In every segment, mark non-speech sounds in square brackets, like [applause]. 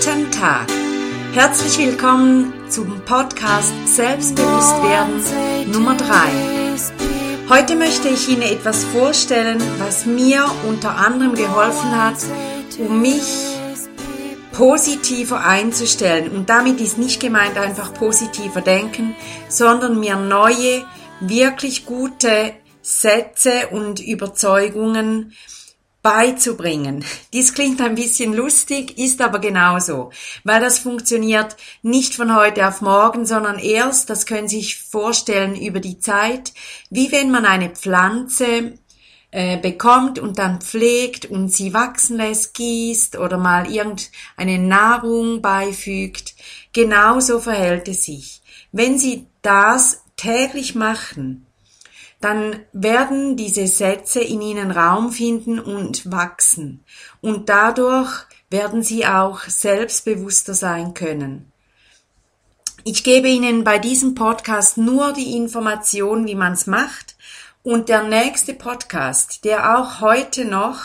Tag. Herzlich willkommen zum Podcast Selbstbewusstwerden Nummer 3. Heute möchte ich Ihnen etwas vorstellen, was mir unter anderem geholfen hat, um mich positiver einzustellen. Und damit ist nicht gemeint einfach positiver denken, sondern mir neue, wirklich gute Sätze und Überzeugungen beizubringen. Dies klingt ein bisschen lustig, ist aber genauso, weil das funktioniert nicht von heute auf morgen, sondern erst, das können Sie sich vorstellen, über die Zeit, wie wenn man eine Pflanze äh, bekommt und dann pflegt und sie wachsen lässt, gießt oder mal irgendeine Nahrung beifügt. Genauso verhält es sich. Wenn Sie das täglich machen, dann werden diese Sätze in ihnen Raum finden und wachsen. Und dadurch werden sie auch selbstbewusster sein können. Ich gebe Ihnen bei diesem Podcast nur die Information, wie man es macht. Und der nächste Podcast, der auch heute noch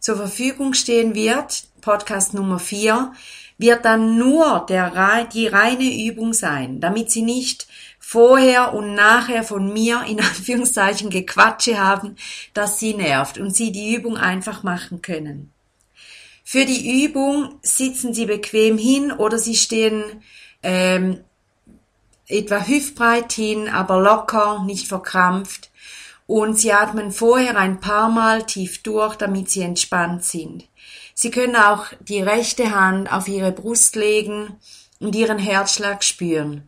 zur Verfügung stehen wird, Podcast Nummer 4, wird dann nur der, die reine Übung sein, damit Sie nicht vorher und nachher von mir in [laughs] Anführungszeichen Gequatsche haben, das sie nervt und sie die Übung einfach machen können. Für die Übung sitzen sie bequem hin oder sie stehen ähm, etwa hüftbreit hin, aber locker, nicht verkrampft. Und sie atmen vorher ein paar Mal tief durch, damit sie entspannt sind. Sie können auch die rechte Hand auf ihre Brust legen und ihren Herzschlag spüren.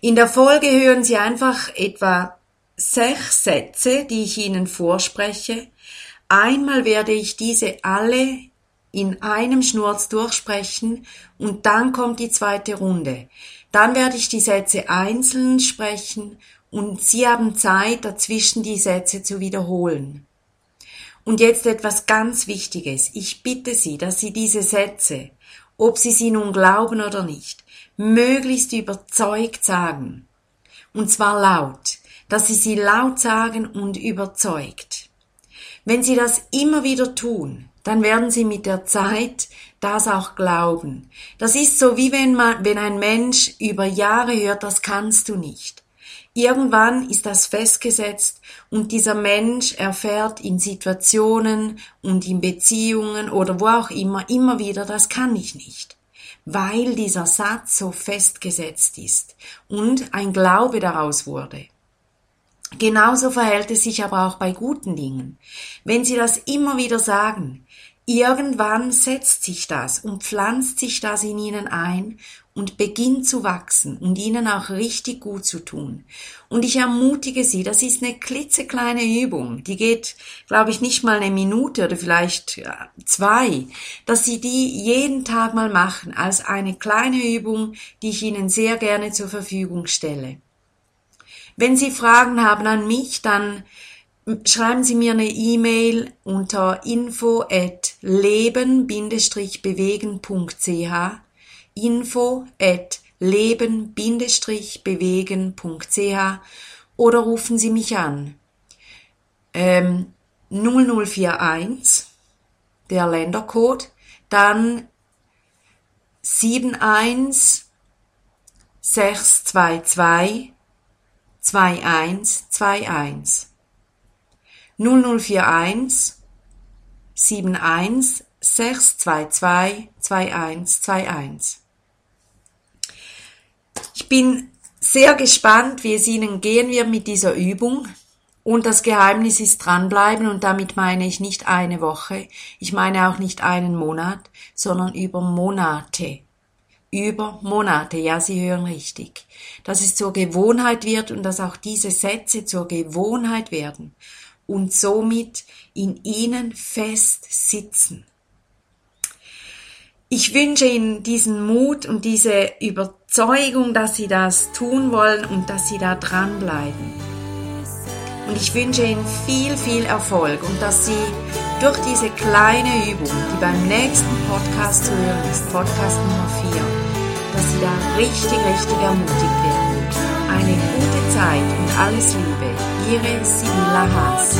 In der Folge hören Sie einfach etwa sechs Sätze, die ich Ihnen vorspreche. Einmal werde ich diese alle in einem Schnurz durchsprechen und dann kommt die zweite Runde. Dann werde ich die Sätze einzeln sprechen und Sie haben Zeit, dazwischen die Sätze zu wiederholen. Und jetzt etwas ganz Wichtiges. Ich bitte Sie, dass Sie diese Sätze, ob Sie sie nun glauben oder nicht, möglichst überzeugt sagen. Und zwar laut, dass Sie sie laut sagen und überzeugt. Wenn Sie das immer wieder tun, dann werden Sie mit der Zeit das auch glauben. Das ist so wie wenn man, wenn ein Mensch über Jahre hört, das kannst du nicht. Irgendwann ist das festgesetzt und dieser Mensch erfährt in Situationen und in Beziehungen oder wo auch immer immer wieder, das kann ich nicht weil dieser Satz so festgesetzt ist und ein Glaube daraus wurde. Genauso verhält es sich aber auch bei guten Dingen. Wenn Sie das immer wieder sagen, irgendwann setzt sich das und pflanzt sich das in Ihnen ein und beginnt zu wachsen und ihnen auch richtig gut zu tun. Und ich ermutige Sie, das ist eine klitzekleine Übung, die geht, glaube ich, nicht mal eine Minute oder vielleicht zwei, dass Sie die jeden Tag mal machen als eine kleine Übung, die ich Ihnen sehr gerne zur Verfügung stelle. Wenn Sie Fragen haben an mich, dann schreiben Sie mir eine E-Mail unter info at leben-bewegen.ch info at leben-bewegen.ch oder rufen Sie mich an. Ähm, 0041, der Ländercode, dann 71 622 2121 0041 71 622 2121 ich bin sehr gespannt, wie es Ihnen gehen wird mit dieser Übung. Und das Geheimnis ist dranbleiben und damit meine ich nicht eine Woche, ich meine auch nicht einen Monat, sondern über Monate. Über Monate, ja, Sie hören richtig. Dass es zur Gewohnheit wird und dass auch diese Sätze zur Gewohnheit werden und somit in Ihnen fest sitzen. Ich wünsche Ihnen diesen Mut und diese Überzeugung, dass Sie das tun wollen und dass Sie da dranbleiben. Und ich wünsche Ihnen viel, viel Erfolg und dass Sie durch diese kleine Übung, die beim nächsten Podcast zu hören ist, Podcast Nummer 4, dass Sie da richtig, richtig ermutigt werden. Eine gute Zeit und alles Liebe. Ihre Sibylla Haas.